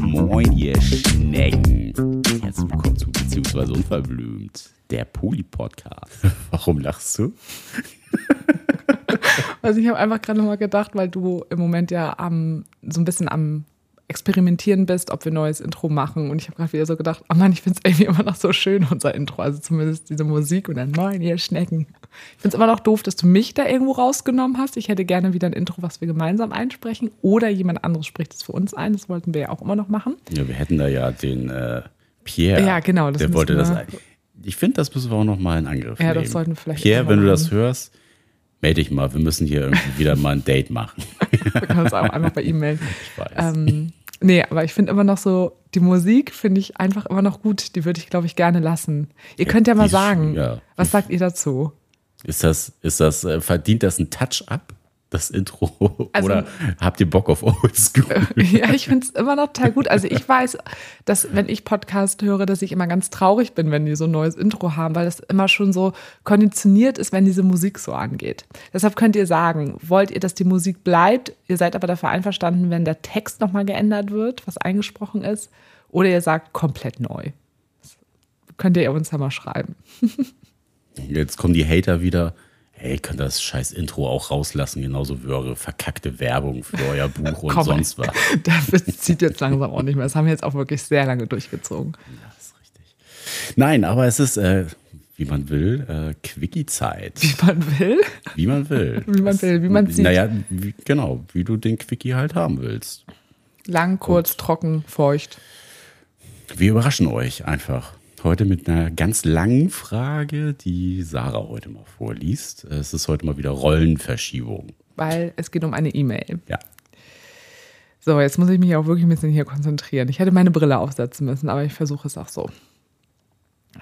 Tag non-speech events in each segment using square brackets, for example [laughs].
Moin, ihr Schnecken. Herzlich willkommen zu Beziehungsweise Unverblümt, der Poli-Podcast. [laughs] Warum lachst du? [laughs] Also ich habe einfach gerade nochmal gedacht, weil du im Moment ja am, so ein bisschen am Experimentieren bist, ob wir ein neues Intro machen. Und ich habe gerade wieder so gedacht, oh Mann, ich finde es irgendwie immer noch so schön, unser Intro. Also zumindest diese Musik und dann moin, ihr Schnecken. Ich finde es immer noch doof, dass du mich da irgendwo rausgenommen hast. Ich hätte gerne wieder ein Intro, was wir gemeinsam einsprechen. Oder jemand anderes spricht es für uns ein. Das wollten wir ja auch immer noch machen. Ja, wir hätten da ja den äh, Pierre. Ja, genau. der wollte das. Ich finde, das müssen wir auch noch mal in Angriff ja, nehmen. das sollten wir vielleicht Pierre, wenn du das hörst, melde dich mal. Wir müssen hier irgendwie [laughs] wieder mal ein Date machen. [laughs] Wir können uns auch einfach bei ihm melden. Ich weiß. Ähm, nee, aber ich finde immer noch so, die Musik finde ich einfach immer noch gut. Die würde ich, glaube ich, gerne lassen. Ihr könnt ja mal sagen, ja. was sagt ihr dazu? Ist das, ist das, äh, verdient das ein Touch-up, das Intro? [laughs] Also- Oder habt ihr Bock auf Oldschool? [laughs] Ja, ich finde es immer noch total gut. Also ich weiß, dass wenn ich Podcast höre, dass ich immer ganz traurig bin, wenn die so ein neues Intro haben, weil das immer schon so konditioniert ist, wenn diese Musik so angeht. Deshalb könnt ihr sagen, wollt ihr, dass die Musik bleibt? Ihr seid aber dafür einverstanden, wenn der Text nochmal geändert wird, was eingesprochen ist? Oder ihr sagt komplett neu? Das könnt ihr uns ja mal schreiben. [laughs] Jetzt kommen die Hater wieder. Hey, könnt das scheiß Intro auch rauslassen, genauso wie eure verkackte Werbung für euer Buch und Komm, sonst was. [laughs] Witz zieht jetzt langsam auch nicht mehr. Das haben wir jetzt auch wirklich sehr lange durchgezogen. Das ist richtig. Nein, aber es ist, äh, wie man will, äh, Quickie-Zeit. Wie man will. Wie man will. [laughs] Wie man will, wie man sieht. Naja, wie, genau, wie du den Quickie halt haben willst. Lang, kurz, trocken, feucht. Wir überraschen euch einfach. Heute mit einer ganz langen Frage, die Sarah heute mal vorliest. Es ist heute mal wieder Rollenverschiebung. weil es geht um eine E-Mail. Ja. So, jetzt muss ich mich auch wirklich ein bisschen hier konzentrieren. Ich hätte meine Brille aufsetzen müssen, aber ich versuche es auch so.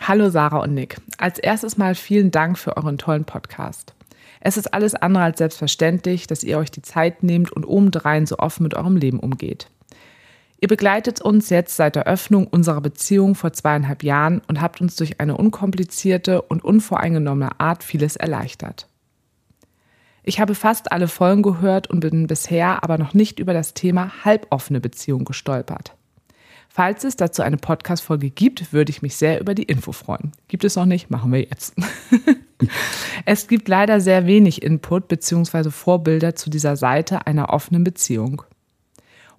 Hallo Sarah und Nick. Als erstes mal vielen Dank für euren tollen Podcast. Es ist alles andere als selbstverständlich, dass ihr euch die Zeit nehmt und obendrein so offen mit eurem Leben umgeht. Ihr begleitet uns jetzt seit der Öffnung unserer Beziehung vor zweieinhalb Jahren und habt uns durch eine unkomplizierte und unvoreingenommene Art vieles erleichtert. Ich habe fast alle Folgen gehört und bin bisher aber noch nicht über das Thema halboffene Beziehung gestolpert. Falls es dazu eine Podcast-Folge gibt, würde ich mich sehr über die Info freuen. Gibt es noch nicht? Machen wir jetzt. [laughs] es gibt leider sehr wenig Input bzw. Vorbilder zu dieser Seite einer offenen Beziehung.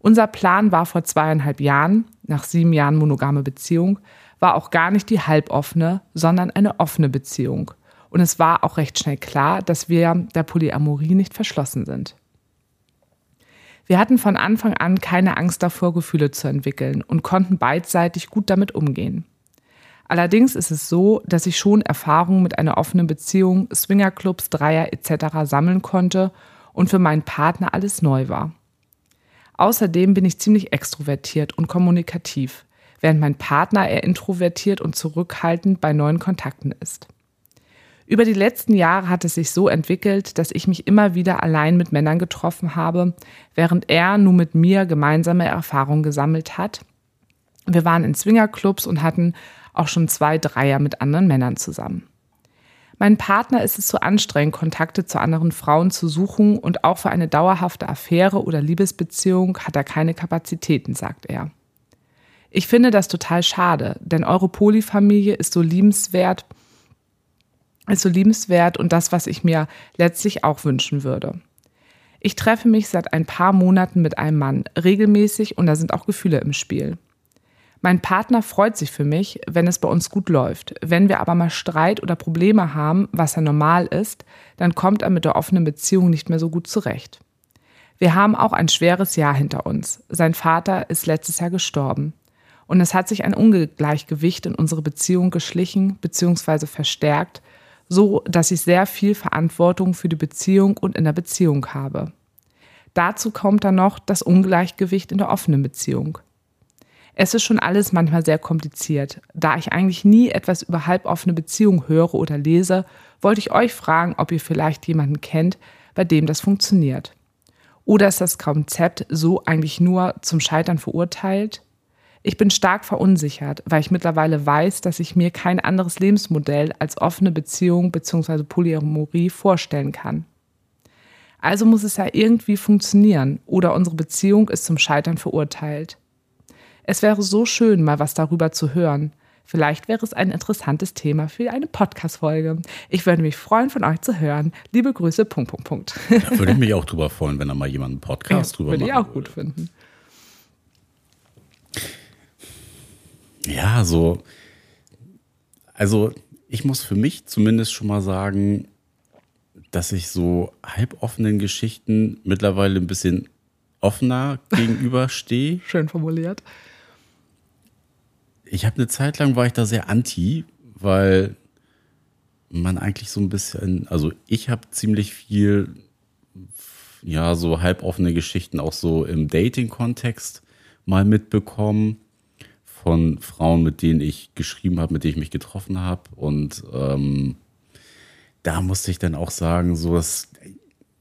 Unser Plan war vor zweieinhalb Jahren, nach sieben Jahren monogame Beziehung, war auch gar nicht die halboffene, sondern eine offene Beziehung. Und es war auch recht schnell klar, dass wir der Polyamorie nicht verschlossen sind. Wir hatten von Anfang an keine Angst davor, Gefühle zu entwickeln und konnten beidseitig gut damit umgehen. Allerdings ist es so, dass ich schon Erfahrungen mit einer offenen Beziehung, Swingerclubs, Dreier etc. sammeln konnte und für meinen Partner alles neu war. Außerdem bin ich ziemlich extrovertiert und kommunikativ, während mein Partner eher introvertiert und zurückhaltend bei neuen Kontakten ist. Über die letzten Jahre hat es sich so entwickelt, dass ich mich immer wieder allein mit Männern getroffen habe, während er nur mit mir gemeinsame Erfahrungen gesammelt hat. Wir waren in Swingerclubs und hatten auch schon zwei Dreier mit anderen Männern zusammen. Mein Partner ist es zu anstrengend, Kontakte zu anderen Frauen zu suchen und auch für eine dauerhafte Affäre oder Liebesbeziehung hat er keine Kapazitäten, sagt er. Ich finde das total schade, denn eure Polyfamilie ist so liebenswert, ist so liebenswert und das, was ich mir letztlich auch wünschen würde. Ich treffe mich seit ein paar Monaten mit einem Mann regelmäßig und da sind auch Gefühle im Spiel. Mein Partner freut sich für mich, wenn es bei uns gut läuft. Wenn wir aber mal Streit oder Probleme haben, was ja normal ist, dann kommt er mit der offenen Beziehung nicht mehr so gut zurecht. Wir haben auch ein schweres Jahr hinter uns. Sein Vater ist letztes Jahr gestorben. Und es hat sich ein Ungleichgewicht in unsere Beziehung geschlichen bzw. verstärkt, so dass ich sehr viel Verantwortung für die Beziehung und in der Beziehung habe. Dazu kommt dann noch das Ungleichgewicht in der offenen Beziehung. Es ist schon alles manchmal sehr kompliziert. Da ich eigentlich nie etwas über halboffene Beziehungen höre oder lese, wollte ich euch fragen, ob ihr vielleicht jemanden kennt, bei dem das funktioniert. Oder ist das Konzept so eigentlich nur zum Scheitern verurteilt? Ich bin stark verunsichert, weil ich mittlerweile weiß, dass ich mir kein anderes Lebensmodell als offene Beziehung bzw. Polyamorie vorstellen kann. Also muss es ja irgendwie funktionieren oder unsere Beziehung ist zum Scheitern verurteilt. Es wäre so schön, mal was darüber zu hören. Vielleicht wäre es ein interessantes Thema für eine Podcast-Folge. Ich würde mich freuen, von euch zu hören. Liebe Grüße, Punkt, Punkt, Punkt. Da würde ich mich auch drüber freuen, wenn da mal jemand einen Podcast ja, drüber würde macht. Würde ich auch gut finden. Ja, so. Also, ich muss für mich zumindest schon mal sagen, dass ich so halboffenen Geschichten mittlerweile ein bisschen offener [laughs] gegenüberstehe. Schön formuliert. Ich habe eine Zeit lang war ich da sehr anti, weil man eigentlich so ein bisschen, also ich habe ziemlich viel, ja, so halboffene Geschichten auch so im Dating-Kontext mal mitbekommen von Frauen, mit denen ich geschrieben habe, mit denen ich mich getroffen habe. Und ähm, da musste ich dann auch sagen, so dass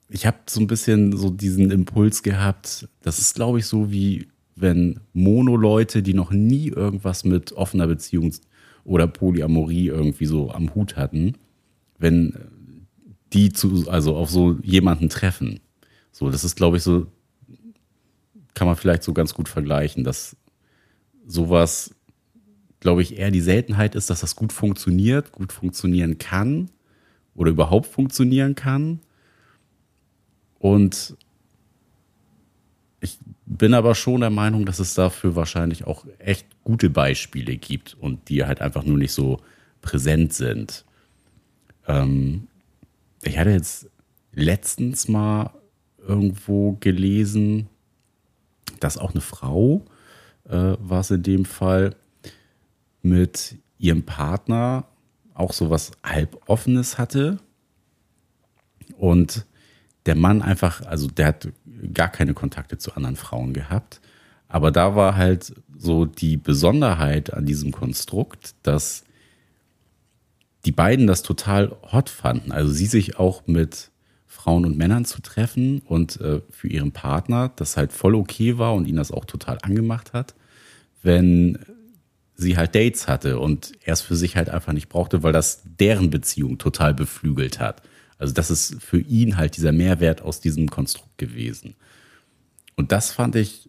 ich habe so ein bisschen so diesen Impuls gehabt. Das ist, glaube ich, so wie wenn Mono-Leute, die noch nie irgendwas mit offener Beziehung oder Polyamorie irgendwie so am Hut hatten, wenn die zu, also auf so jemanden treffen. So, das ist, glaube ich, so, kann man vielleicht so ganz gut vergleichen, dass sowas, glaube ich, eher die Seltenheit ist, dass das gut funktioniert, gut funktionieren kann oder überhaupt funktionieren kann. Und ich bin aber schon der Meinung, dass es dafür wahrscheinlich auch echt gute Beispiele gibt und die halt einfach nur nicht so präsent sind. Ähm, ich hatte jetzt letztens mal irgendwo gelesen, dass auch eine Frau, äh, war es in dem Fall, mit ihrem Partner auch so was halboffenes hatte und der Mann einfach, also der hat gar keine Kontakte zu anderen Frauen gehabt. Aber da war halt so die Besonderheit an diesem Konstrukt, dass die beiden das total hot fanden. Also sie sich auch mit Frauen und Männern zu treffen und äh, für ihren Partner das halt voll okay war und ihn das auch total angemacht hat, wenn sie halt Dates hatte und er es für sich halt einfach nicht brauchte, weil das deren Beziehung total beflügelt hat. Also das ist für ihn halt dieser Mehrwert aus diesem Konstrukt gewesen. Und das fand ich,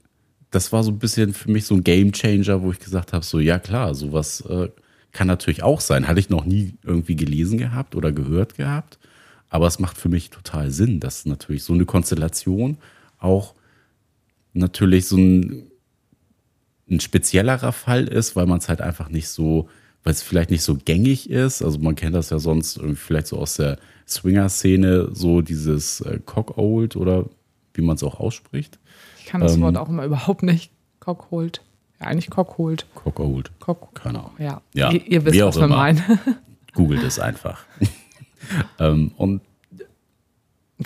das war so ein bisschen für mich so ein Game Changer, wo ich gesagt habe, so ja klar, sowas äh, kann natürlich auch sein. Hatte ich noch nie irgendwie gelesen gehabt oder gehört gehabt. Aber es macht für mich total Sinn, dass natürlich so eine Konstellation auch natürlich so ein, ein speziellerer Fall ist, weil man es halt einfach nicht so, weil es vielleicht nicht so gängig ist. Also man kennt das ja sonst irgendwie vielleicht so aus der Swinger-Szene, so dieses äh, Cock-Old oder wie man es auch ausspricht. Ich kann das ähm, Wort auch immer überhaupt nicht. Cockhold. Ja, eigentlich Cockhold. Cockhold. Cock Keine Ahnung. Ja, ja ihr, ihr wisst, was wir meinen. [laughs] Googelt es einfach. [laughs] ähm, und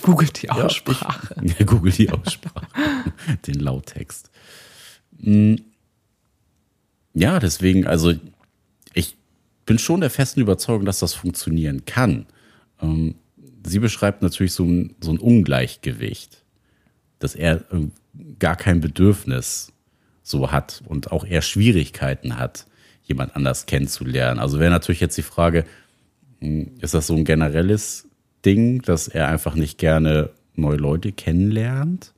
Googelt die Aussprache. Ja, ich, [laughs] googelt die Aussprache. Den Lauttext. Hm. Ja, deswegen, also ich bin schon der festen Überzeugung, dass das funktionieren kann. Ähm, sie beschreibt natürlich so ein, so ein Ungleichgewicht, dass er äh, gar kein Bedürfnis so hat und auch eher Schwierigkeiten hat, jemand anders kennenzulernen. Also wäre natürlich jetzt die Frage, hm, ist das so ein generelles Ding, dass er einfach nicht gerne neue Leute kennenlernt?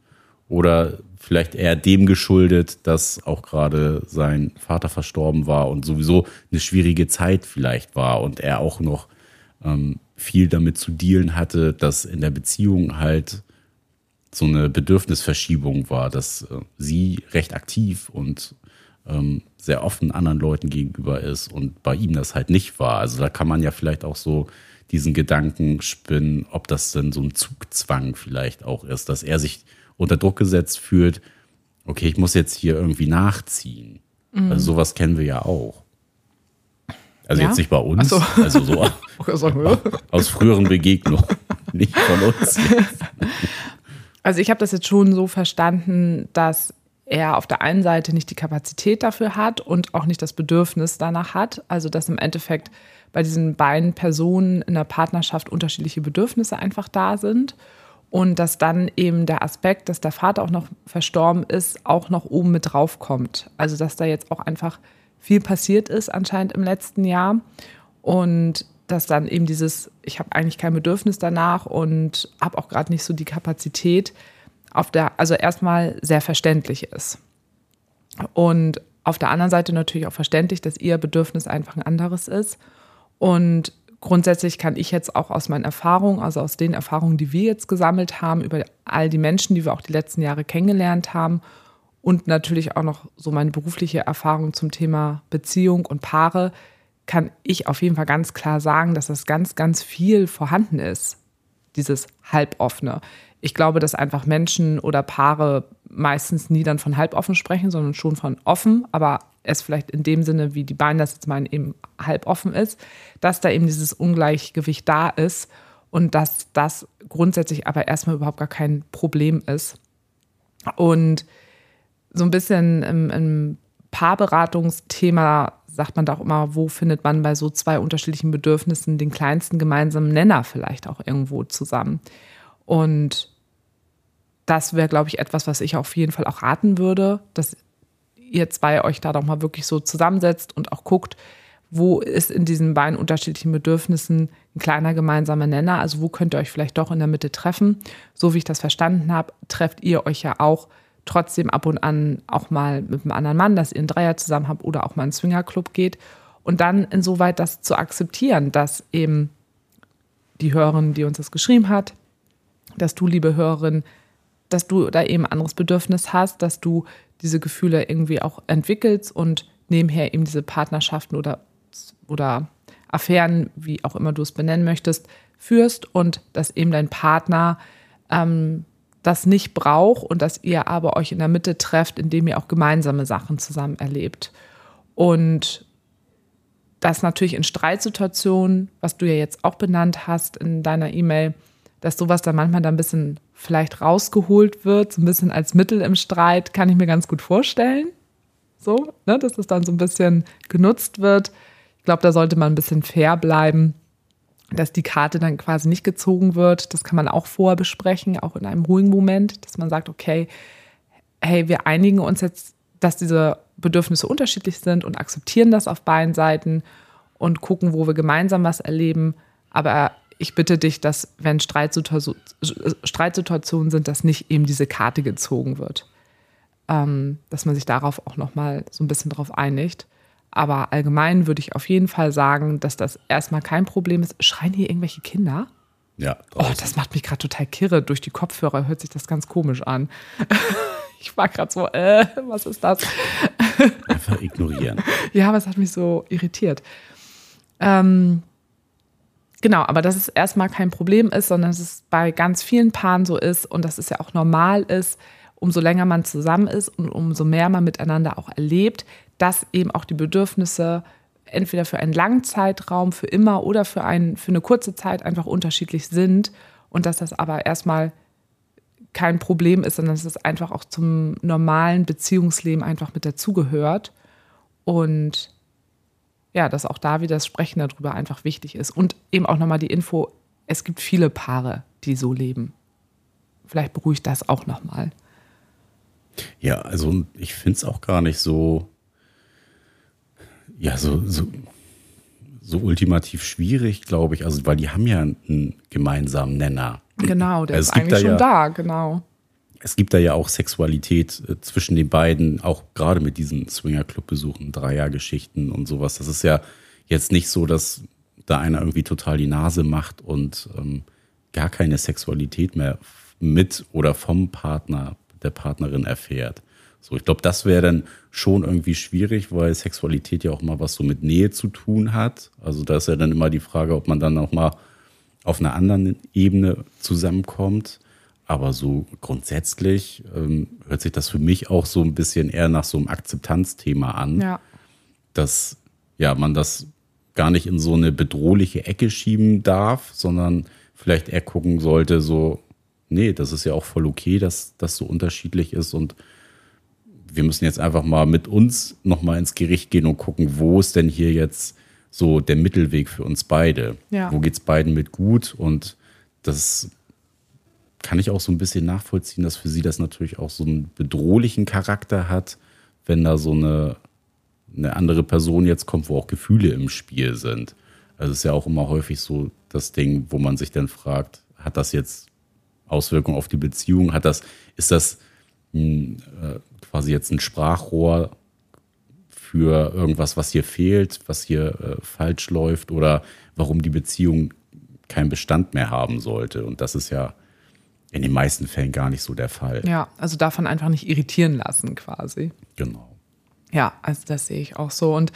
Oder vielleicht eher dem geschuldet, dass auch gerade sein Vater verstorben war und sowieso eine schwierige Zeit vielleicht war und er auch noch ähm, viel damit zu dealen hatte, dass in der Beziehung halt so eine Bedürfnisverschiebung war, dass äh, sie recht aktiv und ähm, sehr offen anderen Leuten gegenüber ist und bei ihm das halt nicht war. Also da kann man ja vielleicht auch so diesen Gedanken spinnen, ob das denn so ein Zugzwang vielleicht auch ist, dass er sich unter Druck gesetzt fühlt, okay, ich muss jetzt hier irgendwie nachziehen. Mhm. Also sowas kennen wir ja auch. Also ja? jetzt nicht bei uns, so. also so [laughs] aus früheren Begegnungen, [laughs] nicht von uns. Also ich habe das jetzt schon so verstanden, dass er auf der einen Seite nicht die Kapazität dafür hat und auch nicht das Bedürfnis danach hat. Also dass im Endeffekt bei diesen beiden Personen in der Partnerschaft unterschiedliche Bedürfnisse einfach da sind. Und dass dann eben der Aspekt, dass der Vater auch noch verstorben ist, auch noch oben mit drauf kommt. Also dass da jetzt auch einfach viel passiert ist anscheinend im letzten Jahr. Und dass dann eben dieses, ich habe eigentlich kein Bedürfnis danach und habe auch gerade nicht so die Kapazität, auf der, also erstmal sehr verständlich ist. Und auf der anderen Seite natürlich auch verständlich, dass ihr Bedürfnis einfach ein anderes ist. Und grundsätzlich kann ich jetzt auch aus meinen Erfahrungen, also aus den Erfahrungen, die wir jetzt gesammelt haben, über all die Menschen, die wir auch die letzten Jahre kennengelernt haben und natürlich auch noch so meine berufliche Erfahrung zum Thema Beziehung und Paare, kann ich auf jeden Fall ganz klar sagen, dass das ganz, ganz viel vorhanden ist, dieses halboffene. Ich glaube, dass einfach Menschen oder Paare meistens nie dann von halboffen sprechen, sondern schon von offen, aber es vielleicht in dem Sinne, wie die Beine das jetzt meinen, eben halboffen ist, dass da eben dieses Ungleichgewicht da ist und dass das grundsätzlich aber erstmal überhaupt gar kein Problem ist. Und so ein bisschen im, im Paarberatungsthema sagt man da auch immer, wo findet man bei so zwei unterschiedlichen Bedürfnissen den kleinsten gemeinsamen Nenner vielleicht auch irgendwo zusammen. Und das wäre, glaube ich, etwas, was ich auf jeden Fall auch raten würde, dass ihr zwei euch da doch mal wirklich so zusammensetzt und auch guckt, wo ist in diesen beiden unterschiedlichen Bedürfnissen ein kleiner gemeinsamer Nenner? Also wo könnt ihr euch vielleicht doch in der Mitte treffen? So wie ich das verstanden habe, trefft ihr euch ja auch trotzdem ab und an auch mal mit einem anderen Mann, dass ihr einen Dreier zusammen habt oder auch mal einen Swingerclub geht. Und dann insoweit das zu akzeptieren, dass eben die Hörerin, die uns das geschrieben hat, dass du, liebe Hörerin, dass du da eben ein anderes Bedürfnis hast, dass du diese Gefühle irgendwie auch entwickelst und nebenher eben diese Partnerschaften oder, oder Affären, wie auch immer du es benennen möchtest, führst und dass eben dein Partner ähm, das nicht braucht und dass ihr aber euch in der Mitte trefft, indem ihr auch gemeinsame Sachen zusammen erlebt. Und das natürlich in Streitsituationen, was du ja jetzt auch benannt hast in deiner E-Mail, dass sowas dann manchmal dann ein bisschen vielleicht rausgeholt wird, so ein bisschen als Mittel im Streit, kann ich mir ganz gut vorstellen. So, ne, dass das dann so ein bisschen genutzt wird. Ich glaube, da sollte man ein bisschen fair bleiben dass die Karte dann quasi nicht gezogen wird. Das kann man auch vorher besprechen, auch in einem ruhigen Moment, dass man sagt, okay, hey, wir einigen uns jetzt, dass diese Bedürfnisse unterschiedlich sind und akzeptieren das auf beiden Seiten und gucken, wo wir gemeinsam was erleben. Aber ich bitte dich, dass wenn Streitsituationen sind, dass nicht eben diese Karte gezogen wird. Ähm, dass man sich darauf auch nochmal so ein bisschen drauf einigt. Aber allgemein würde ich auf jeden Fall sagen, dass das erstmal kein Problem ist. Schreien hier irgendwelche Kinder? Ja. Oh, das macht mich gerade total kirre. Durch die Kopfhörer hört sich das ganz komisch an. [laughs] Ich war gerade so, äh, was ist das? [laughs] Einfach ignorieren. ja, aber es hat mich so irritiert. Ähm, genau, aber dass es erstmal kein Problem ist, sondern dass es bei ganz vielen Paaren so ist und dass es ja auch normal ist, umso länger man zusammen ist und umso mehr man miteinander auch erlebt, dass eben auch die Bedürfnisse entweder für einen langen Zeitraum, für immer oder für, ein, für eine kurze Zeit einfach unterschiedlich sind und dass das aber erstmal kein Problem ist, sondern dass es einfach auch zum normalen Beziehungsleben einfach mit dazugehört und ja, dass auch da wieder das Sprechen darüber einfach wichtig ist und eben auch nochmal die Info, es gibt viele Paare, die so leben. Vielleicht beruhigt das auch nochmal. Ja, also ich finde es auch gar nicht so ja, so, so, so ultimativ schwierig, glaube ich. Also, weil die haben ja einen gemeinsamen Nenner. Genau, der also ist eigentlich schon ja, da, genau. Es gibt da ja auch Sexualität äh, zwischen den beiden, auch gerade mit diesen Swingerclub-Besuchen, Dreiergeschichten und sowas. Das ist ja jetzt nicht so, dass da einer irgendwie total die Nase macht und ähm, gar keine Sexualität mehr mit oder vom Partner, der Partnerin erfährt. So, ich glaube, das wäre dann schon irgendwie schwierig, weil Sexualität ja auch mal was so mit Nähe zu tun hat. Also da ist ja dann immer die Frage, ob man dann auch mal auf einer anderen Ebene zusammenkommt. Aber so grundsätzlich ähm, hört sich das für mich auch so ein bisschen eher nach so einem Akzeptanzthema an. Ja. Dass ja, man das gar nicht in so eine bedrohliche Ecke schieben darf, sondern vielleicht eher gucken sollte, so, nee, das ist ja auch voll okay, dass das so unterschiedlich ist und wir müssen jetzt einfach mal mit uns nochmal ins Gericht gehen und gucken, wo ist denn hier jetzt so der Mittelweg für uns beide? Ja. Wo geht es beiden mit gut? Und das kann ich auch so ein bisschen nachvollziehen, dass für sie das natürlich auch so einen bedrohlichen Charakter hat, wenn da so eine, eine andere Person jetzt kommt, wo auch Gefühle im Spiel sind. Also es ist ja auch immer häufig so das Ding, wo man sich dann fragt, hat das jetzt Auswirkungen auf die Beziehung? Hat das, ist das ein, äh, quasi jetzt ein Sprachrohr für irgendwas, was hier fehlt, was hier äh, falsch läuft oder warum die Beziehung keinen Bestand mehr haben sollte? Und das ist ja in den meisten Fällen gar nicht so der Fall. Ja, also davon einfach nicht irritieren lassen quasi. Genau. Ja, also das sehe ich auch so. Und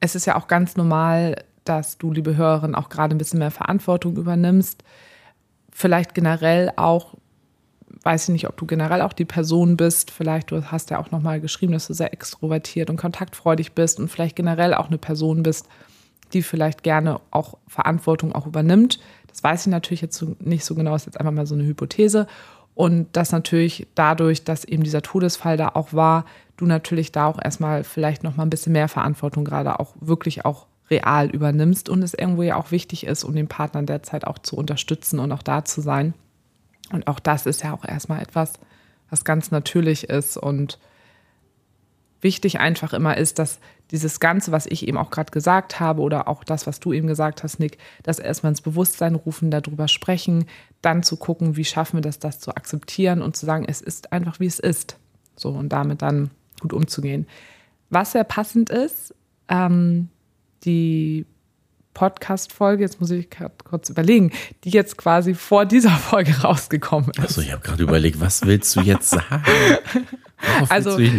es ist ja auch ganz normal, dass du, liebe Hörerin, auch gerade ein bisschen mehr Verantwortung übernimmst. Vielleicht generell auch, weiß ich nicht, ob du generell auch die Person bist. Vielleicht du hast ja auch nochmal geschrieben, dass du sehr extrovertiert und kontaktfreudig bist und vielleicht generell auch eine Person bist, die vielleicht gerne auch Verantwortung auch übernimmt. Das weiß ich natürlich jetzt nicht so genau, ist jetzt einfach mal so eine Hypothese. Und das natürlich dadurch, dass eben dieser Todesfall da auch war, du natürlich da auch erstmal vielleicht noch mal ein bisschen mehr Verantwortung gerade auch wirklich auch real übernimmst und es irgendwo ja auch wichtig ist, um den Partner derzeit auch zu unterstützen und auch da zu sein. Und auch das ist ja auch erstmal etwas, was ganz natürlich ist und wichtig einfach immer ist, dass dieses Ganze, was ich eben auch gerade gesagt habe oder auch das, was du eben gesagt hast, Nick, das erstmal ins Bewusstsein rufen, darüber sprechen, dann zu gucken, wie schaffen wir das, das zu akzeptieren und zu sagen, es ist einfach, wie es ist. So und damit dann gut umzugehen. Was sehr passend ist, ähm, die Podcast-Folge, jetzt muss ich kurz überlegen, die jetzt quasi vor dieser [laughs] Folge rausgekommen ist. Also ich habe gerade überlegt, was willst du jetzt sagen? Worauf also wir,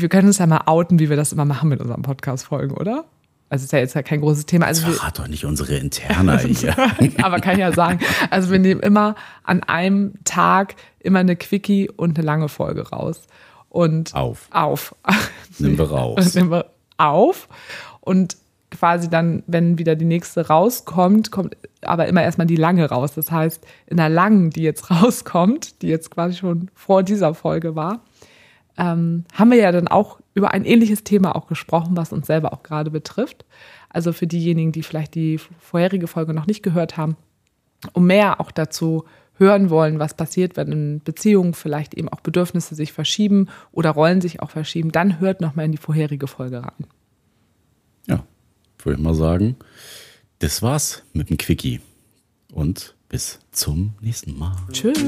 wir, können uns ja mal outen, wie wir das immer machen mit unseren Podcast-Folgen, oder? Also ist ja jetzt ja kein großes Thema. Also Verrat doch nicht unsere Interna [laughs] hier. Aber kann ich ja sagen. Also wir nehmen immer an einem Tag immer eine Quickie und eine lange Folge raus. Und auf. Auf. Nehmen wir raus. [laughs] Nehmen wir auf. Und quasi dann, wenn wieder die nächste rauskommt, kommt aber immer erstmal die lange raus. Das heißt, in der langen, die jetzt [laughs] rauskommt, die jetzt quasi schon vor dieser Folge war, ähm, haben wir ja dann auch über ein ähnliches Thema auch gesprochen, was uns selber auch gerade betrifft. Also für diejenigen, die vielleicht die vorherige Folge noch nicht gehört haben, um mehr auch dazu hören wollen, was passiert, wenn in Beziehungen vielleicht eben auch Bedürfnisse sich verschieben oder Rollen sich auch verschieben, dann hört nochmal in die vorherige Folge rein. Würde ich mal sagen. Das war's mit dem Quickie. Und bis zum nächsten Mal. Tschüss.